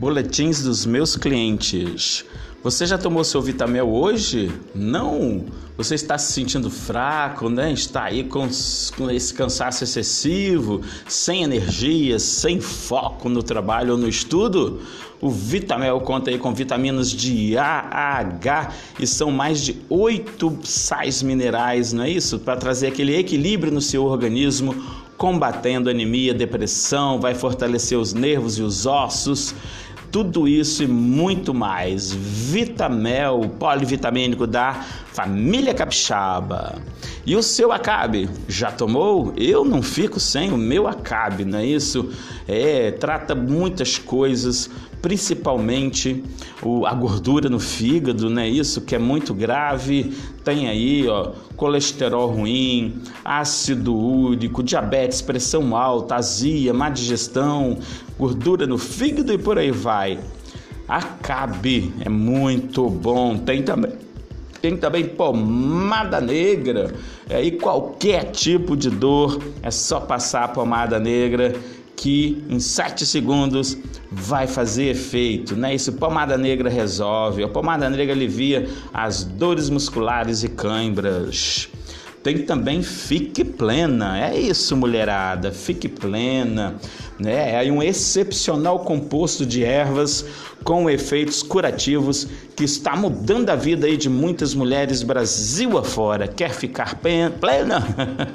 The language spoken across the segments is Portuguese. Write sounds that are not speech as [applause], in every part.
Boletins dos meus clientes. Você já tomou seu Vitamel hoje? Não? Você está se sentindo fraco, né? Está aí com, com, esse cansaço excessivo, sem energia, sem foco no trabalho ou no estudo? O Vitamel conta aí com vitaminas de A, A, H e são mais de oito sais minerais, não é isso? Para trazer aquele equilíbrio no seu organismo, combatendo anemia, depressão, vai fortalecer os nervos e os ossos tudo isso e muito mais. Vitamel, polivitamínico da família Capixaba. E o seu Acabe, já tomou? Eu não fico sem o meu Acabe, não é isso? É, trata muitas coisas, principalmente o, a gordura no fígado, não é isso? Que é muito grave. Tem aí, ó, colesterol ruim, ácido úrico, diabetes, pressão alta, azia, má digestão, gordura no fígado e por aí vai. Acabe, é muito bom. Tem também tem também pomada negra. É, e qualquer tipo de dor, é só passar a pomada negra que em 7 segundos vai fazer efeito, né? Isso pomada negra resolve. A pomada negra alivia as dores musculares e cãibras. Tem também Fique Plena. É isso, mulherada. Fique Plena. Né? É um excepcional composto de ervas com efeitos curativos que está mudando a vida aí de muitas mulheres Brasil afora. Quer ficar plena?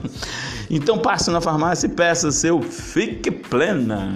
[laughs] então passe na farmácia e peça seu Fique Plena.